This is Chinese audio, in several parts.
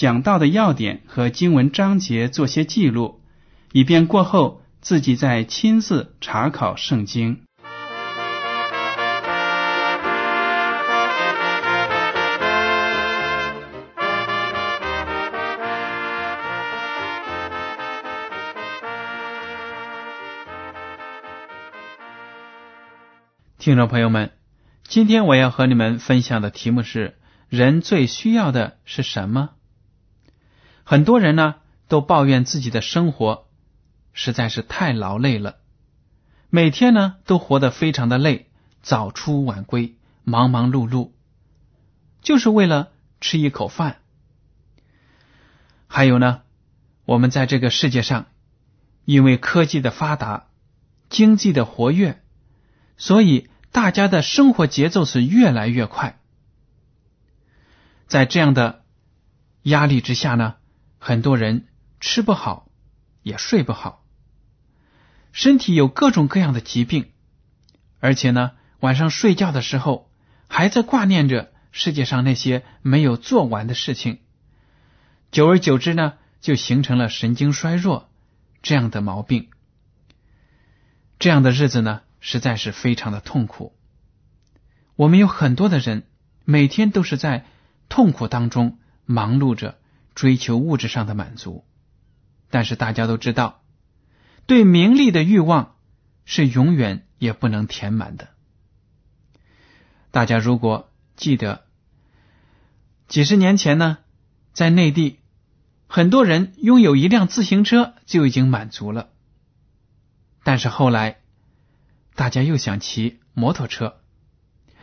讲到的要点和经文章节做些记录，以便过后自己再亲自查考圣经。听众朋友们，今天我要和你们分享的题目是：人最需要的是什么？很多人呢都抱怨自己的生活实在是太劳累了，每天呢都活得非常的累，早出晚归，忙忙碌碌，就是为了吃一口饭。还有呢，我们在这个世界上，因为科技的发达，经济的活跃。所以，大家的生活节奏是越来越快。在这样的压力之下呢，很多人吃不好，也睡不好，身体有各种各样的疾病，而且呢，晚上睡觉的时候还在挂念着世界上那些没有做完的事情。久而久之呢，就形成了神经衰弱这样的毛病。这样的日子呢。实在是非常的痛苦。我们有很多的人每天都是在痛苦当中忙碌着追求物质上的满足，但是大家都知道，对名利的欲望是永远也不能填满的。大家如果记得几十年前呢，在内地，很多人拥有一辆自行车就已经满足了，但是后来。大家又想骑摩托车，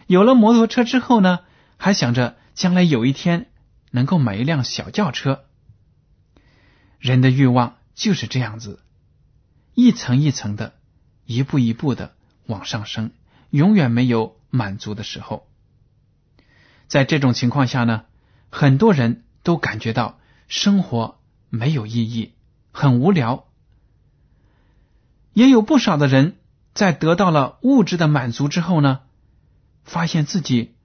有了摩托车之后呢，还想着将来有一天能够买一辆小轿车。人的欲望就是这样子，一层一层的，一步一步的往上升，永远没有满足的时候。在这种情况下呢，很多人都感觉到生活没有意义，很无聊，也有不少的人。在得到了物质的满足之后呢，发现自己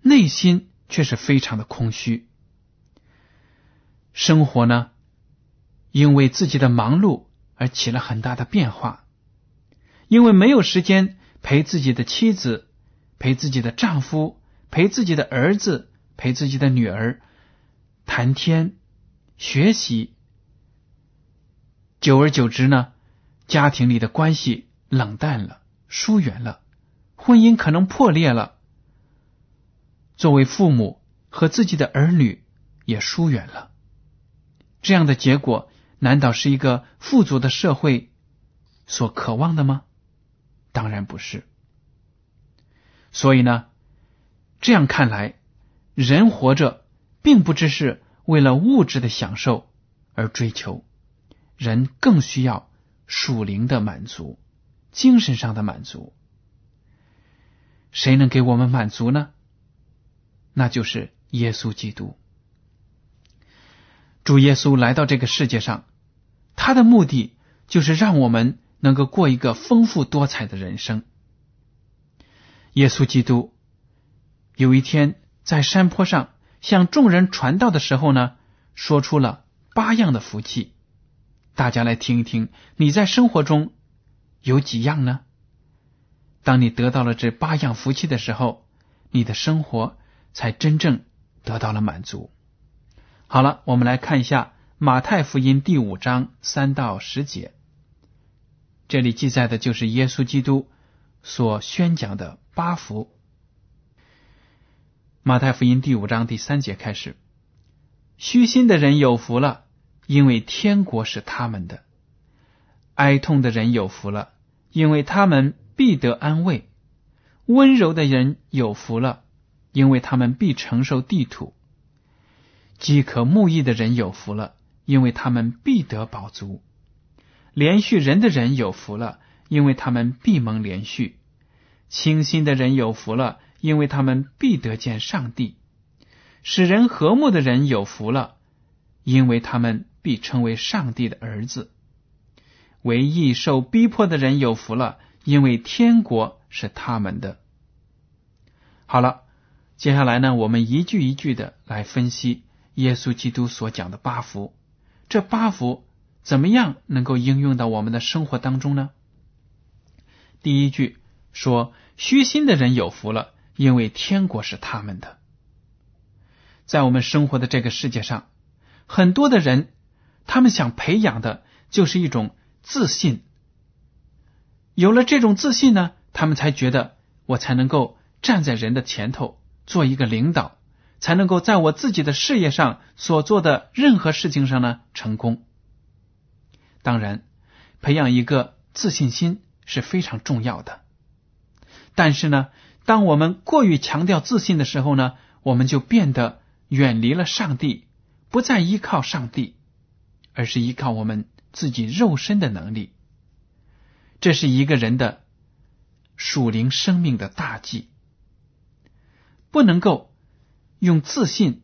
内心却是非常的空虚。生活呢，因为自己的忙碌而起了很大的变化，因为没有时间陪自己的妻子、陪自己的丈夫、陪自己的儿子、陪自己的女儿谈天、学习，久而久之呢。家庭里的关系冷淡了，疏远了，婚姻可能破裂了。作为父母和自己的儿女也疏远了，这样的结果难道是一个富足的社会所渴望的吗？当然不是。所以呢，这样看来，人活着并不只是为了物质的享受而追求，人更需要。属灵的满足，精神上的满足，谁能给我们满足呢？那就是耶稣基督。主耶稣来到这个世界上，他的目的就是让我们能够过一个丰富多彩的人生。耶稣基督有一天在山坡上向众人传道的时候呢，说出了八样的福气。大家来听一听，你在生活中有几样呢？当你得到了这八样福气的时候，你的生活才真正得到了满足。好了，我们来看一下马太福音第五章三到十节，这里记载的就是耶稣基督所宣讲的八福。马太福音第五章第三节开始：虚心的人有福了，因为天国是他们的；哀痛的人有福了，因为他们必得安慰；温柔的人有福了，因为他们必承受地土；饥渴慕义的人有福了，因为他们必得饱足；连续人的人有福了，因为他们必蒙连续；清心的人有福了。因为他们必得见上帝，使人和睦的人有福了，因为他们必成为上帝的儿子。为义受逼迫的人有福了，因为天国是他们的。好了，接下来呢，我们一句一句的来分析耶稣基督所讲的八福。这八福怎么样能够应用到我们的生活当中呢？第一句说：虚心的人有福了。因为天国是他们的，在我们生活的这个世界上，很多的人，他们想培养的就是一种自信。有了这种自信呢，他们才觉得我才能够站在人的前头做一个领导，才能够在我自己的事业上所做的任何事情上呢成功。当然，培养一个自信心是非常重要的，但是呢。当我们过于强调自信的时候呢，我们就变得远离了上帝，不再依靠上帝，而是依靠我们自己肉身的能力。这是一个人的属灵生命的大忌，不能够用自信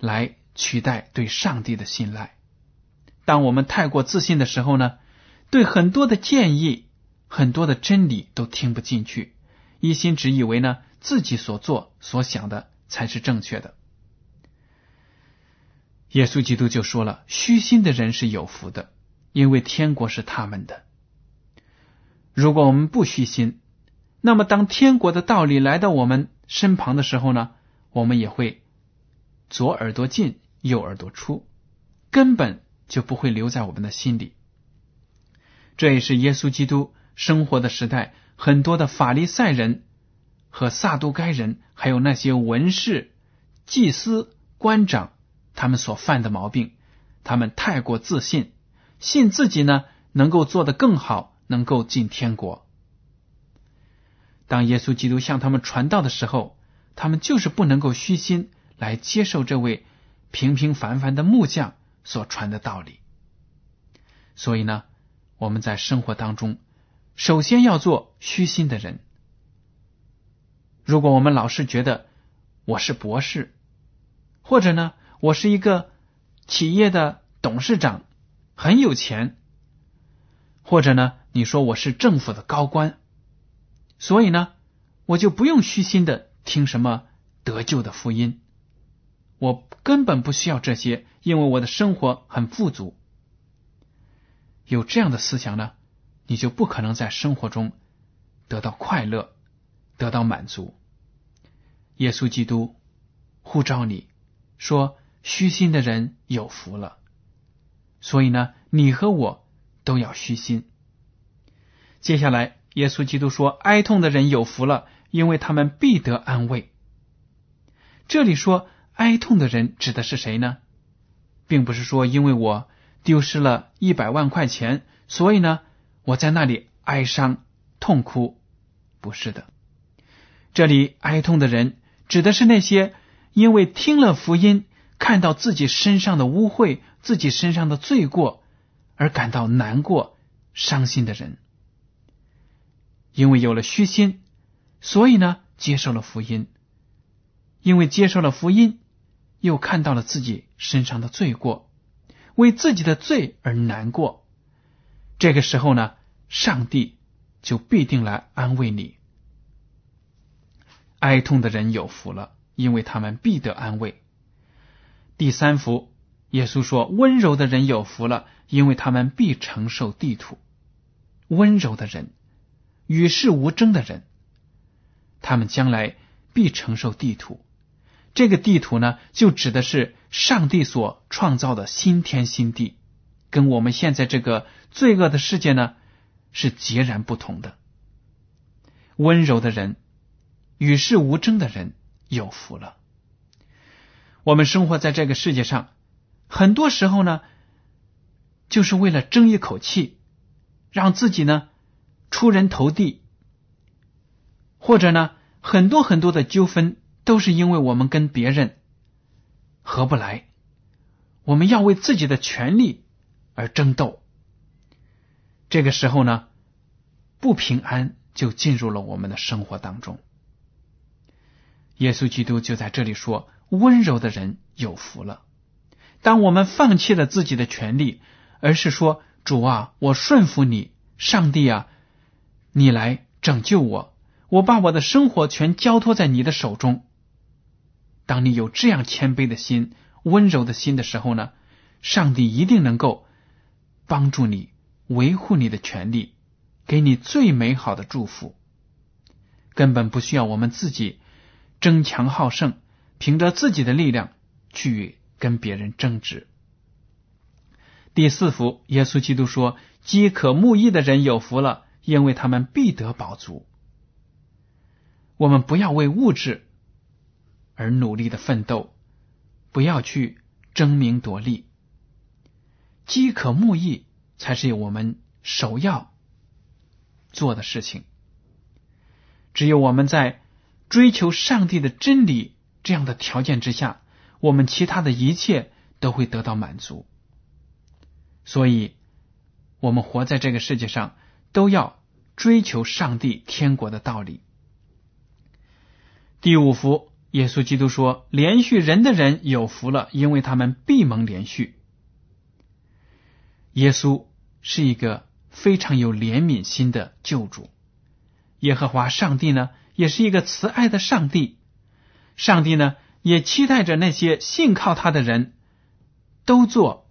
来取代对上帝的信赖。当我们太过自信的时候呢，对很多的建议、很多的真理都听不进去。一心只以为呢自己所做所想的才是正确的。耶稣基督就说了：“虚心的人是有福的，因为天国是他们的。”如果我们不虚心，那么当天国的道理来到我们身旁的时候呢，我们也会左耳朵进右耳朵出，根本就不会留在我们的心里。这也是耶稣基督生活的时代。很多的法利赛人和撒都该人，还有那些文士、祭司、官长，他们所犯的毛病，他们太过自信，信自己呢能够做得更好，能够进天国。当耶稣基督向他们传道的时候，他们就是不能够虚心来接受这位平平凡凡的木匠所传的道理。所以呢，我们在生活当中。首先要做虚心的人。如果我们老是觉得我是博士，或者呢，我是一个企业的董事长，很有钱，或者呢，你说我是政府的高官，所以呢，我就不用虚心的听什么得救的福音，我根本不需要这些，因为我的生活很富足。有这样的思想呢？你就不可能在生活中得到快乐，得到满足。耶稣基督呼召你说：“虚心的人有福了。”所以呢，你和我都要虚心。接下来，耶稣基督说：“哀痛的人有福了，因为他们必得安慰。”这里说哀痛的人指的是谁呢？并不是说因为我丢失了一百万块钱，所以呢。我在那里哀伤痛哭，不是的。这里哀痛的人指的是那些因为听了福音，看到自己身上的污秽、自己身上的罪过而感到难过、伤心的人。因为有了虚心，所以呢接受了福音。因为接受了福音，又看到了自己身上的罪过，为自己的罪而难过。这个时候呢，上帝就必定来安慰你。哀痛的人有福了，因为他们必得安慰。第三福，耶稣说：温柔的人有福了，因为他们必承受地土。温柔的人，与世无争的人，他们将来必承受地土。这个地土呢，就指的是上帝所创造的新天新地，跟我们现在这个罪恶的世界呢是截然不同的。温柔的人，与世无争的人有福了。我们生活在这个世界上，很多时候呢，就是为了争一口气，让自己呢出人头地，或者呢很多很多的纠纷，都是因为我们跟别人合不来，我们要为自己的权利而争斗。这个时候呢，不平安。就进入了我们的生活当中。耶稣基督就在这里说：“温柔的人有福了。”当我们放弃了自己的权利，而是说：“主啊，我顺服你，上帝啊，你来拯救我，我把我的生活全交托在你的手中。”当你有这样谦卑的心、温柔的心的时候呢，上帝一定能够帮助你维护你的权利。给你最美好的祝福，根本不需要我们自己争强好胜，凭着自己的力量去跟别人争执。第四福，耶稣基督说：“饥渴慕义的人有福了，因为他们必得饱足。”我们不要为物质而努力的奋斗，不要去争名夺利，饥渴慕义才是我们首要。做的事情，只有我们在追求上帝的真理这样的条件之下，我们其他的一切都会得到满足。所以，我们活在这个世界上，都要追求上帝天国的道理。第五福，耶稣基督说：“连续人的人有福了，因为他们必蒙连续。”耶稣是一个。非常有怜悯心的救主，耶和华上帝呢，也是一个慈爱的上帝。上帝呢，也期待着那些信靠他的人都做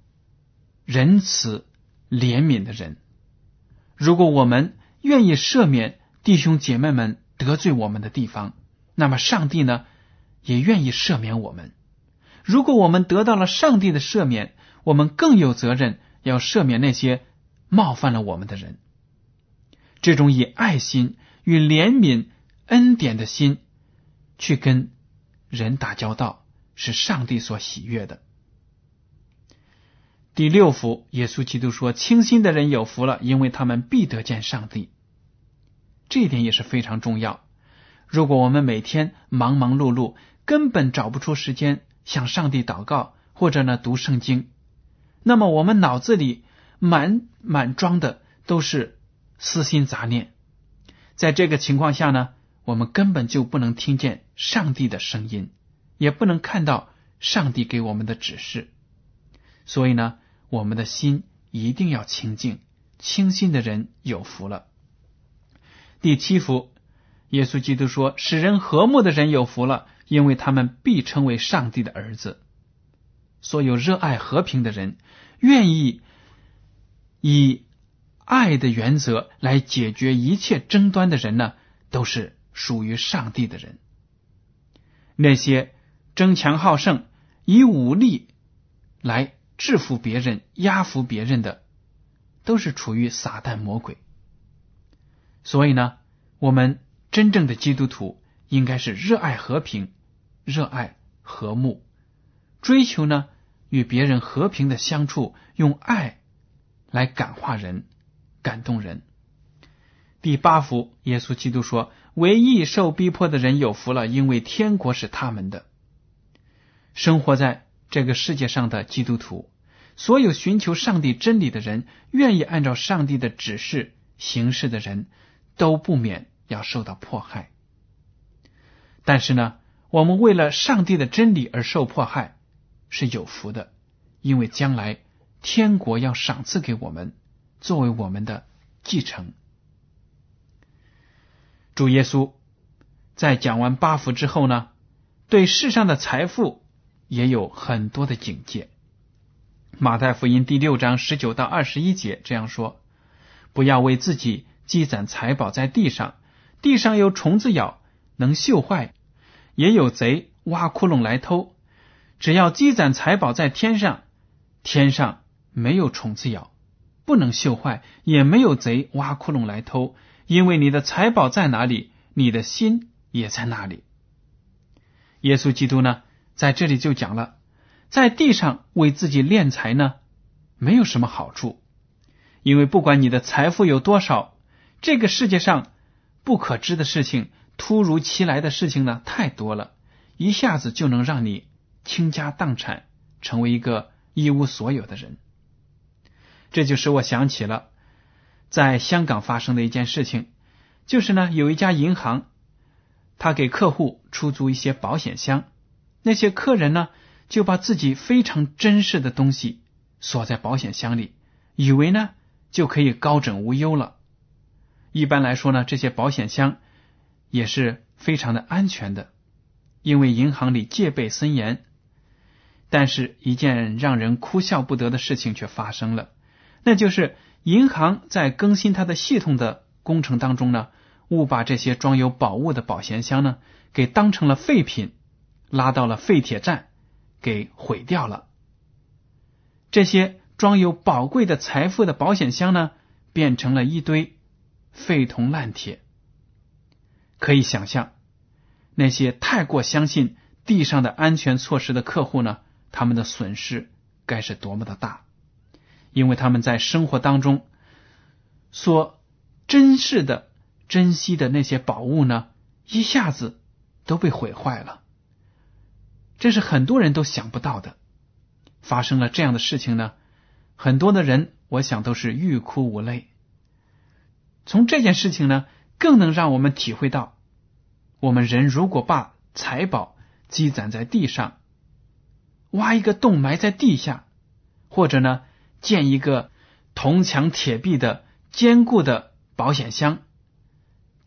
仁慈怜悯的人。如果我们愿意赦免弟兄姐妹们得罪我们的地方，那么上帝呢，也愿意赦免我们。如果我们得到了上帝的赦免，我们更有责任要赦免那些。冒犯了我们的人，这种以爱心与怜悯、恩典的心去跟人打交道，是上帝所喜悦的。第六福，耶稣基督说：“清心的人有福了，因为他们必得见上帝。”这一点也是非常重要。如果我们每天忙忙碌碌，根本找不出时间向上帝祷告，或者呢读圣经，那么我们脑子里。满满装的都是私心杂念，在这个情况下呢，我们根本就不能听见上帝的声音，也不能看到上帝给我们的指示。所以呢，我们的心一定要清净，清心的人有福了。第七福，耶稣基督说：“使人和睦的人有福了，因为他们必称为上帝的儿子。”所有热爱和平的人，愿意。以爱的原则来解决一切争端的人呢，都是属于上帝的人。那些争强好胜、以武力来制服别人、压服别人的，都是处于撒旦魔鬼。所以呢，我们真正的基督徒应该是热爱和平、热爱和睦，追求呢与别人和平的相处，用爱。来感化人，感动人。第八福，耶稣基督说：“唯一受逼迫的人有福了，因为天国是他们的。”生活在这个世界上的基督徒，所有寻求上帝真理的人，愿意按照上帝的指示行事的人，都不免要受到迫害。但是呢，我们为了上帝的真理而受迫害是有福的，因为将来。天国要赏赐给我们，作为我们的继承。主耶稣在讲完八福之后呢，对世上的财富也有很多的警戒。马太福音第六章十九到二十一节这样说：“不要为自己积攒财宝在地上，地上有虫子咬，能锈坏；也有贼挖窟窿来偷。只要积攒财宝在天上，天上没有虫子咬，不能锈坏，也没有贼挖窟窿来偷。因为你的财宝在哪里，你的心也在那里。耶稣基督呢，在这里就讲了，在地上为自己敛财呢，没有什么好处，因为不管你的财富有多少，这个世界上不可知的事情、突如其来的事情呢，太多了，一下子就能让你倾家荡产，成为一个一无所有的人。这就使我想起了。在香港发生的一件事情，就是呢，有一家银行，他给客户出租一些保险箱，那些客人呢，就把自己非常珍视的东西锁在保险箱里，以为呢就可以高枕无忧了。一般来说呢，这些保险箱也是非常的安全的，因为银行里戒备森严。但是，一件让人哭笑不得的事情却发生了，那就是。银行在更新它的系统的工程当中呢，误把这些装有宝物的保险箱呢，给当成了废品，拉到了废铁站，给毁掉了。这些装有宝贵的财富的保险箱呢，变成了一堆废铜烂铁。可以想象，那些太过相信地上的安全措施的客户呢，他们的损失该是多么的大。因为他们在生活当中所珍视的、珍惜的那些宝物呢，一下子都被毁坏了。这是很多人都想不到的。发生了这样的事情呢，很多的人我想都是欲哭无泪。从这件事情呢，更能让我们体会到，我们人如果把财宝积攒在地上，挖一个洞埋在地下，或者呢？建一个铜墙铁壁的坚固的保险箱，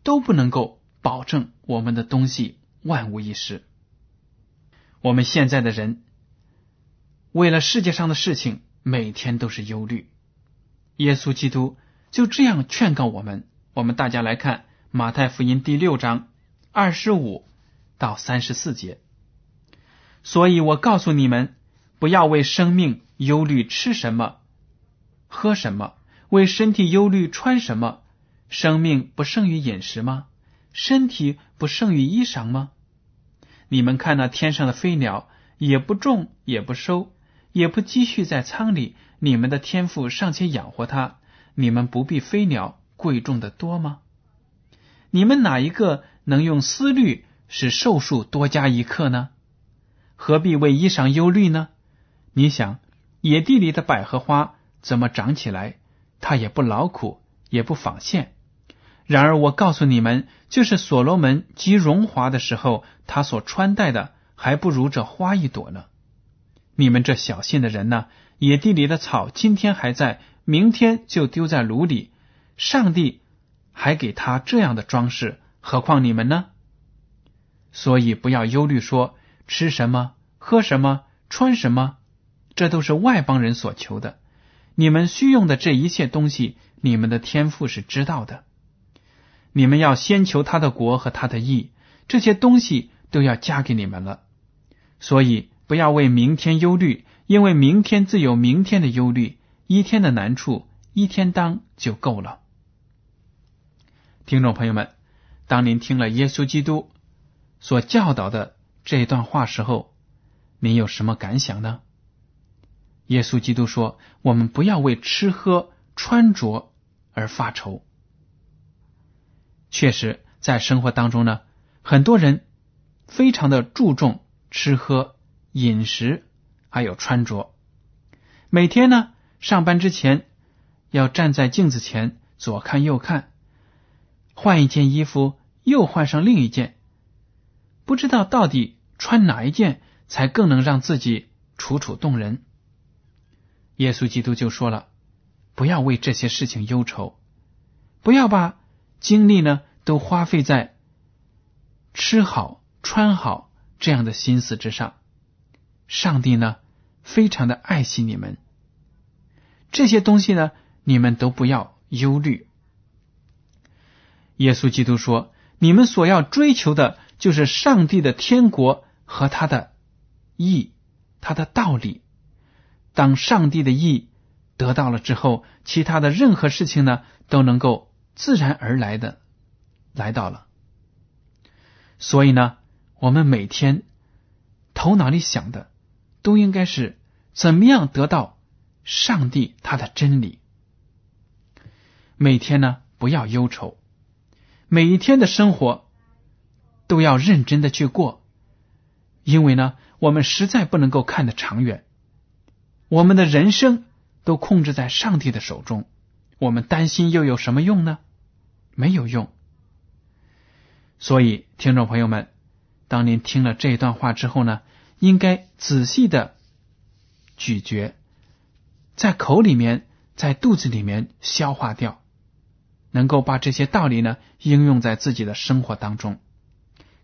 都不能够保证我们的东西万无一失。我们现在的人为了世界上的事情，每天都是忧虑。耶稣基督就这样劝告我们。我们大家来看马太福音第六章二十五到三十四节。所以我告诉你们，不要为生命忧虑吃什么。喝什么？为身体忧虑穿什么？生命不胜于饮食吗？身体不胜于衣裳吗？你们看那天上的飞鸟，也不种，也不收，也不积蓄在仓里，你们的天赋尚且养活它，你们不比飞鸟贵重的多吗？你们哪一个能用思虑使寿数多加一刻呢？何必为衣裳忧虑呢？你想，野地里的百合花。怎么长起来？它也不劳苦，也不纺线。然而我告诉你们，就是所罗门极荣华的时候，他所穿戴的还不如这花一朵呢。你们这小信的人呢？野地里的草今天还在，明天就丢在炉里。上帝还给他这样的装饰，何况你们呢？所以不要忧虑，说吃什么、喝什么、穿什么，这都是外邦人所求的。你们需用的这一切东西，你们的天赋是知道的。你们要先求他的国和他的义，这些东西都要加给你们了。所以不要为明天忧虑，因为明天自有明天的忧虑，一天的难处一天当就够了。听众朋友们，当您听了耶稣基督所教导的这段话时候，您有什么感想呢？耶稣基督说：“我们不要为吃喝穿着而发愁。”确实，在生活当中呢，很多人非常的注重吃喝、饮食，还有穿着。每天呢，上班之前要站在镜子前左看右看，换一件衣服又换上另一件，不知道到底穿哪一件才更能让自己楚楚动人。耶稣基督就说了：“不要为这些事情忧愁，不要把精力呢都花费在吃好穿好这样的心思之上。上帝呢非常的爱惜你们，这些东西呢你们都不要忧虑。”耶稣基督说：“你们所要追求的就是上帝的天国和他的义，他的道理。当上帝的意得到了之后，其他的任何事情呢，都能够自然而然的来到了。所以呢，我们每天头脑里想的，都应该是怎么样得到上帝他的真理。每天呢，不要忧愁，每一天的生活都要认真的去过，因为呢，我们实在不能够看得长远。我们的人生都控制在上帝的手中，我们担心又有什么用呢？没有用。所以，听众朋友们，当您听了这段话之后呢，应该仔细的咀嚼，在口里面，在肚子里面消化掉，能够把这些道理呢应用在自己的生活当中。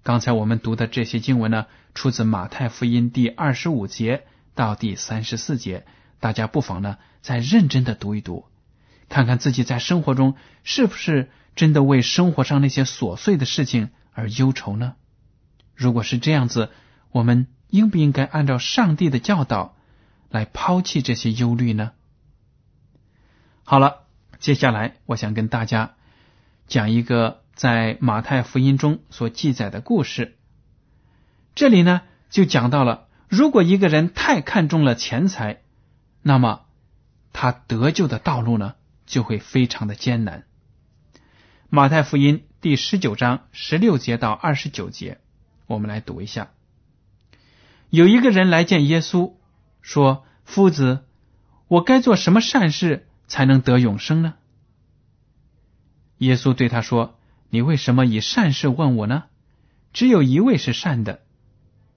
刚才我们读的这些经文呢，出自马太福音第二十五节。到第三十四节，大家不妨呢再认真的读一读，看看自己在生活中是不是真的为生活上那些琐碎的事情而忧愁呢？如果是这样子，我们应不应该按照上帝的教导来抛弃这些忧虑呢？好了，接下来我想跟大家讲一个在马太福音中所记载的故事，这里呢就讲到了。如果一个人太看重了钱财，那么他得救的道路呢就会非常的艰难。马太福音第十九章十六节到二十九节，我们来读一下。有一个人来见耶稣，说：“夫子，我该做什么善事才能得永生呢？”耶稣对他说：“你为什么以善事问我呢？只有一位是善的。”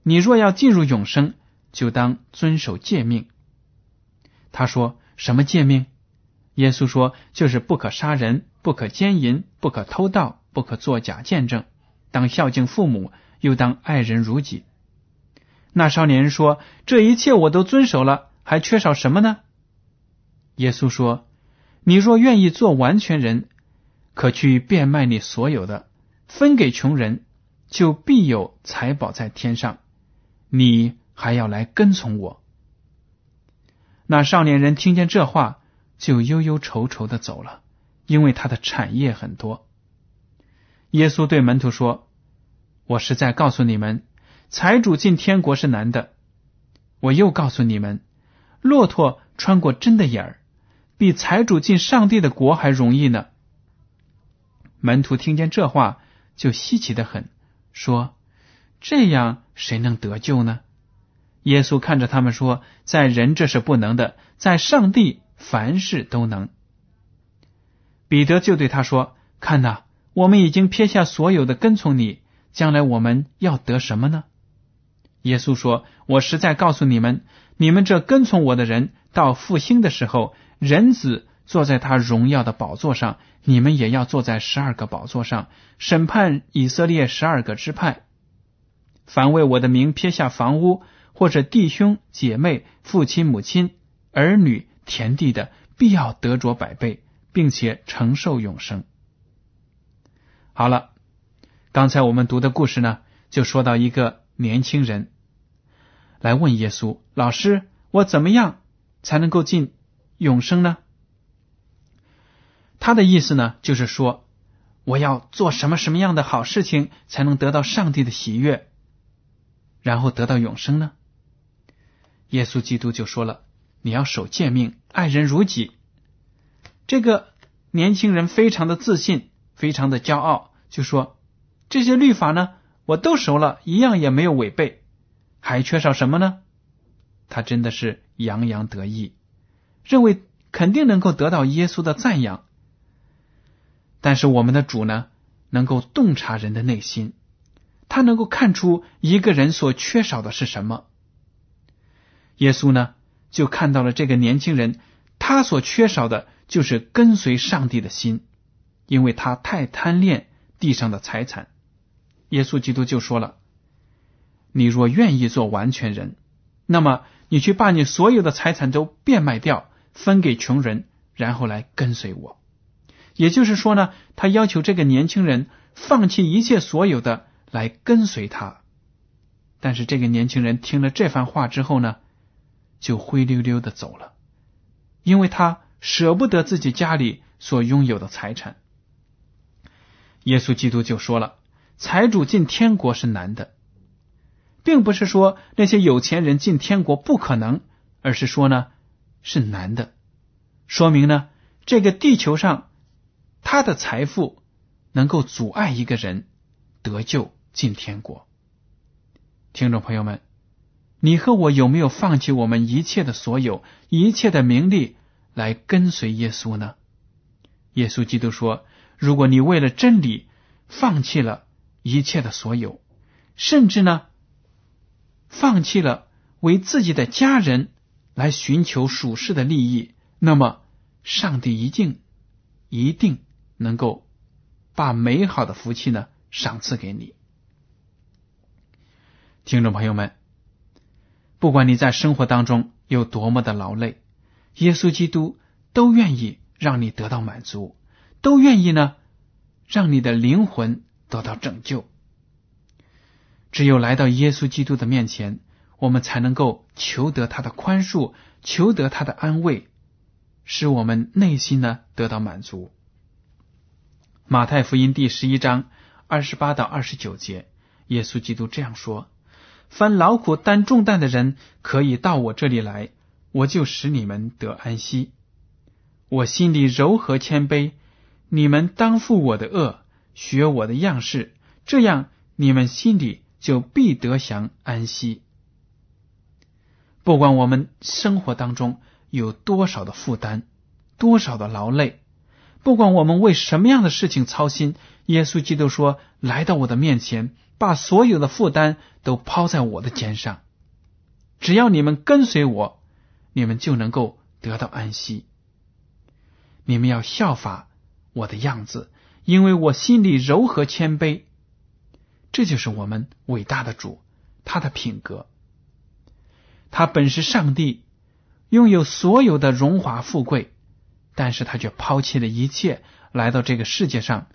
你若要进入永生，就当遵守诫命。他说：“什么诫命？”耶稣说：“就是不可杀人，不可奸淫，不可偷盗，不可作假见证，当孝敬父母，又当爱人如己。”那少年人说：“这一切我都遵守了，还缺少什么呢？”耶稣说：“你若愿意做完全人，可去变卖你所有的，分给穷人，就必有财宝在天上。”你还要来跟从我？那少年人听见这话，就忧忧愁愁的走了，因为他的产业很多。耶稣对门徒说：“我实在告诉你们，财主进天国是难的。我又告诉你们，骆驼穿过针的眼儿，比财主进上帝的国还容易呢。”门徒听见这话，就稀奇的很，说。这样谁能得救呢？耶稣看着他们说：“在人这是不能的，在上帝凡事都能。”彼得就对他说：“看呐，我们已经撇下所有的跟从你，将来我们要得什么呢？”耶稣说：“我实在告诉你们，你们这跟从我的人，到复兴的时候，人子坐在他荣耀的宝座上，你们也要坐在十二个宝座上，审判以色列十二个支派。”凡为我的名撇下房屋，或者弟兄姐妹、父亲母亲、儿女、田地的，必要得着百倍，并且承受永生。好了，刚才我们读的故事呢，就说到一个年轻人来问耶稣：“老师，我怎么样才能够进永生呢？”他的意思呢，就是说，我要做什么什么样的好事情，才能得到上帝的喜悦？然后得到永生呢？耶稣基督就说了：“你要守诫命，爱人如己。”这个年轻人非常的自信，非常的骄傲，就说：“这些律法呢，我都熟了，一样也没有违背，还缺少什么呢？”他真的是洋洋得意，认为肯定能够得到耶稣的赞扬。但是我们的主呢，能够洞察人的内心。他能够看出一个人所缺少的是什么。耶稣呢，就看到了这个年轻人，他所缺少的就是跟随上帝的心，因为他太贪恋地上的财产。耶稣基督就说了：“你若愿意做完全人，那么你去把你所有的财产都变卖掉，分给穷人，然后来跟随我。”也就是说呢，他要求这个年轻人放弃一切所有的。来跟随他，但是这个年轻人听了这番话之后呢，就灰溜溜的走了，因为他舍不得自己家里所拥有的财产。耶稣基督就说了：“财主进天国是难的，并不是说那些有钱人进天国不可能，而是说呢是难的，说明呢这个地球上他的财富能够阻碍一个人得救进天国。”听众朋友们，你和我有没有放弃我们一切的所有、一切的名利来跟随耶稣呢？耶稣基督说。如果你为了真理放弃了一切的所有，甚至呢，放弃了为自己的家人来寻求属世的利益，那么上帝一定一定能够把美好的福气呢赏赐给你。听众朋友们，不管你在生活当中有多么的劳累，耶稣基督都愿意让你得到满足。都愿意呢，让你的灵魂得到拯救。只有来到耶稣基督的面前，我们才能够求得他的宽恕，求得他的安慰，使我们内心呢得到满足。马太福音第十一章二十八到二十九节，耶稣基督这样说：“凡劳苦担重担的人，可以到我这里来，我就使你们得安息。我心里柔和谦卑。”你们当负我的恶，学我的样式，这样你们心里就必得享安息。不管我们生活当中有多少的负担，多少的劳累，不管我们为什么样的事情操心，耶稣基督说：“来到我的面前，把所有的负担都抛在我的肩上，只要你们跟随我，你们就能够得到安息。你们要效法。”我的样子，因为我心里柔和谦卑，这就是我们伟大的主，他的品格。他本是上帝，拥有所有的荣华富贵，但是他却抛弃了一切，来到这个世界上，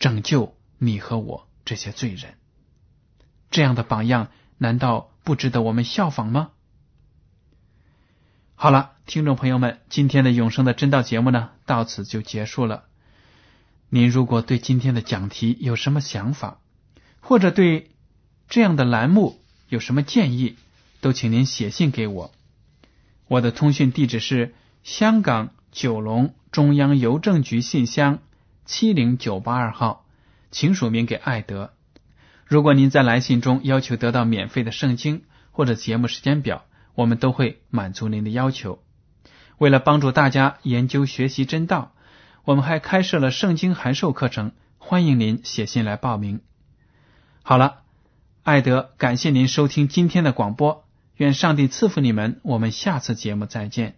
拯救你和我这些罪人。这样的榜样，难道不值得我们效仿吗？好了，听众朋友们，今天的永生的真道节目呢，到此就结束了。您如果对今天的讲题有什么想法，或者对这样的栏目有什么建议，都请您写信给我。我的通讯地址是香港九龙中央邮政局信箱七零九八二号，请署名给艾德。如果您在来信中要求得到免费的圣经或者节目时间表，我们都会满足您的要求。为了帮助大家研究学习真道。我们还开设了圣经函授课程，欢迎您写信来报名。好了，艾德，感谢您收听今天的广播，愿上帝赐福你们，我们下次节目再见。